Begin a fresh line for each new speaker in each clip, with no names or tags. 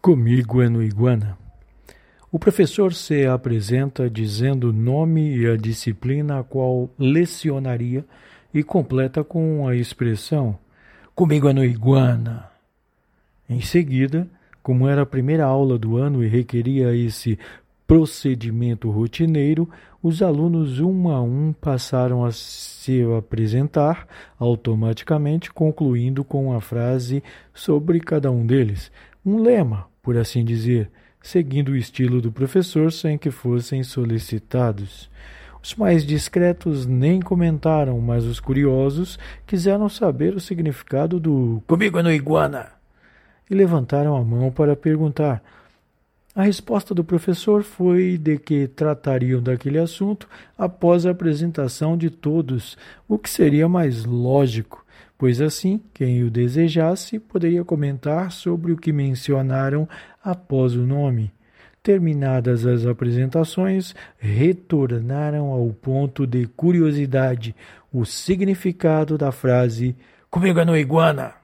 Comigo é no Iguana. O professor se apresenta dizendo o nome e a disciplina a qual lecionaria e completa com a expressão Comigo é no Iguana. Em seguida, como era a primeira aula do ano e requeria esse procedimento rotineiro, os alunos um a um passaram a se apresentar automaticamente, concluindo com a frase sobre cada um deles, um lema, por assim dizer, seguindo o estilo do professor sem que fossem solicitados. Os mais discretos nem comentaram, mas os curiosos quiseram saber o significado do Comigo é no iguana e levantaram a mão para perguntar. A resposta do professor foi de que tratariam daquele assunto após a apresentação de todos, o que seria mais lógico, pois assim quem o desejasse poderia comentar sobre o que mencionaram após o nome. Terminadas as apresentações, retornaram ao ponto de curiosidade, o significado da frase Comigo é no iguana.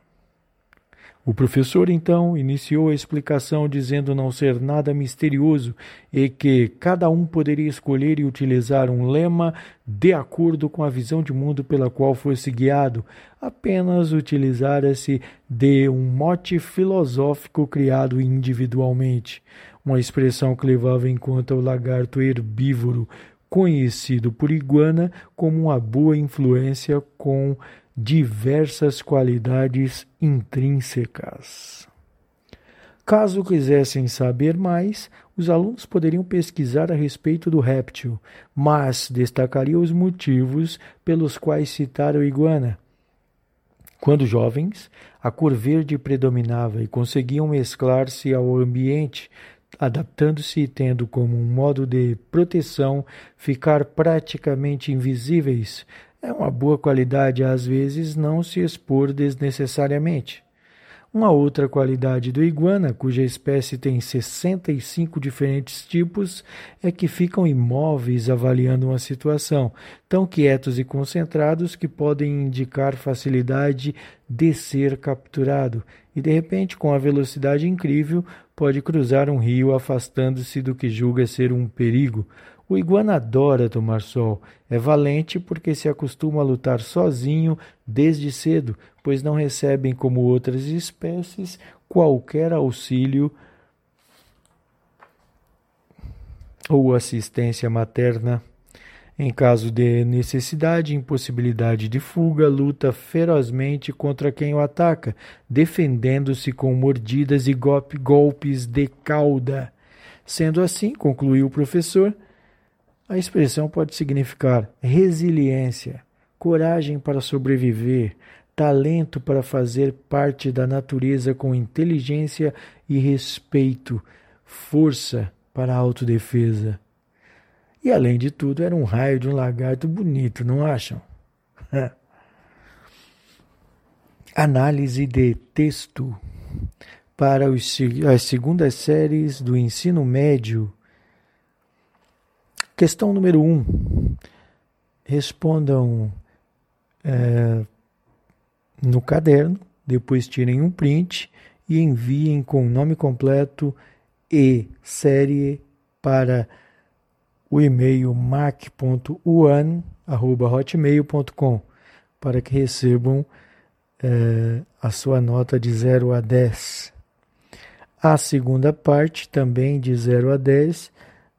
O professor então iniciou a explicação dizendo não ser nada misterioso e que cada um poderia escolher e utilizar um lema de acordo com a visão de mundo pela qual fosse guiado, apenas utilizara-se de um mote filosófico criado individualmente, uma expressão que levava em conta o lagarto herbívoro, conhecido por iguana como uma boa influência com diversas qualidades intrínsecas. Caso quisessem saber mais, os alunos poderiam pesquisar a respeito do réptil, mas destacaria os motivos pelos quais citaram iguana. Quando jovens, a cor verde predominava e conseguiam mesclar-se ao ambiente, adaptando-se e tendo como um modo de proteção ficar praticamente invisíveis, é uma boa qualidade, às vezes, não se expor desnecessariamente. Uma outra qualidade do iguana, cuja espécie tem 65 diferentes tipos, é que ficam imóveis avaliando uma situação, tão quietos e concentrados que podem indicar facilidade de ser capturado, e de repente, com a velocidade incrível, pode cruzar um rio afastando-se do que julga ser um perigo. O iguana adora tomar sol. É valente porque se acostuma a lutar sozinho desde cedo, pois não recebem, como outras espécies, qualquer auxílio ou assistência materna. Em caso de necessidade impossibilidade de fuga, luta ferozmente contra quem o ataca, defendendo-se com mordidas e golpes de cauda. Sendo assim, concluiu o professor, a expressão pode significar resiliência, coragem para sobreviver, talento para fazer parte da natureza com inteligência e respeito, força para a autodefesa. E além de tudo, era um raio de um lagarto bonito, não acham? Análise de texto para os, as segundas séries do ensino médio Questão número 1. Um, respondam é, no caderno, depois tirem um print e enviem com nome completo e série para o e-mail mac.uan.hotmail.com para que recebam é, a sua nota de 0 a 10. A segunda parte, também de 0 a 10,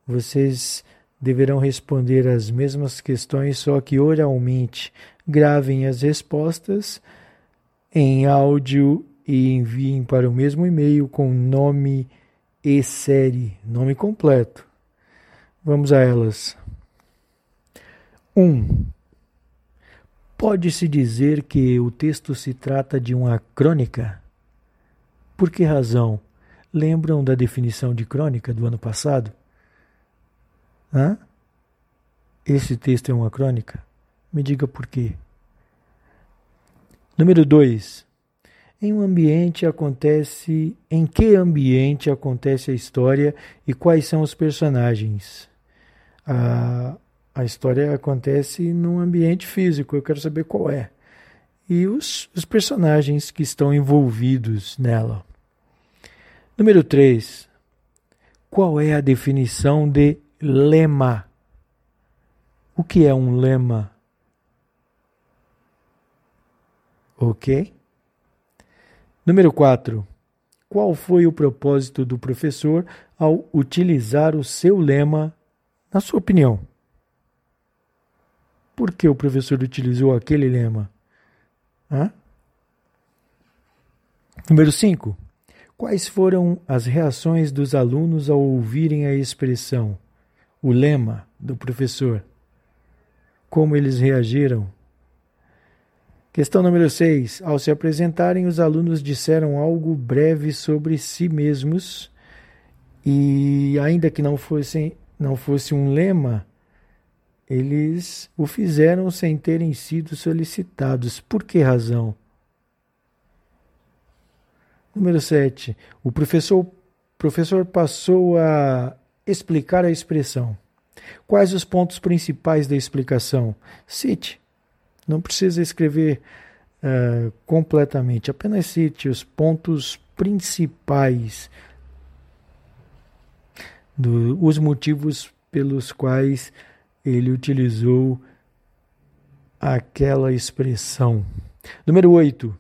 vocês deverão responder as mesmas questões, só que oralmente. Gravem as respostas em áudio e enviem para o mesmo e-mail com nome e série, nome completo. Vamos a elas. 1. Um, Pode-se dizer que o texto se trata de uma crônica? Por que razão? Lembram da definição de crônica do ano passado? Hã? Esse texto é uma crônica? Me diga por quê. Número 2. Em um ambiente acontece. Em que ambiente acontece a história e quais são os personagens? A, a história acontece num ambiente físico, eu quero saber qual é. E os, os personagens que estão envolvidos nela. Número 3. Qual é a definição de lema? O que é um lema? Ok? Número 4. Qual foi o propósito do professor ao utilizar o seu lema, na sua opinião? Por que o professor utilizou aquele lema? Hã? Número 5. Quais foram as reações dos alunos ao ouvirem a expressão, o lema do professor? Como eles reagiram? Questão número 6. Ao se apresentarem, os alunos disseram algo breve sobre si mesmos e, ainda que não fosse, não fosse um lema, eles o fizeram sem terem sido solicitados. Por que razão? Número 7. O professor, professor passou a explicar a expressão. Quais os pontos principais da explicação? Cite. Não precisa escrever uh, completamente, apenas cite os pontos principais, do, os motivos pelos quais ele utilizou aquela expressão. Número 8.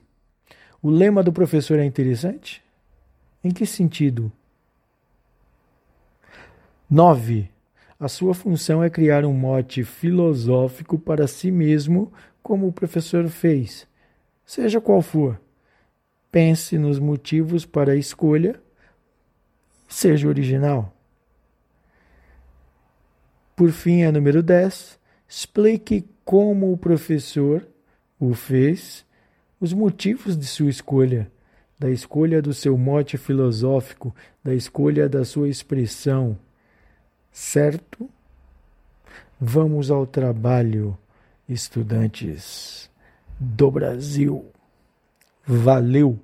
O lema do professor é interessante? Em que sentido? 9. A sua função é criar um mote filosófico para si mesmo, como o professor fez. Seja qual for. Pense nos motivos para a escolha. Seja original. Por fim, a número 10, explique como o professor o fez, os motivos de sua escolha, da escolha do seu mote filosófico, da escolha da sua expressão. Certo? Vamos ao trabalho, estudantes do Brasil. Valeu!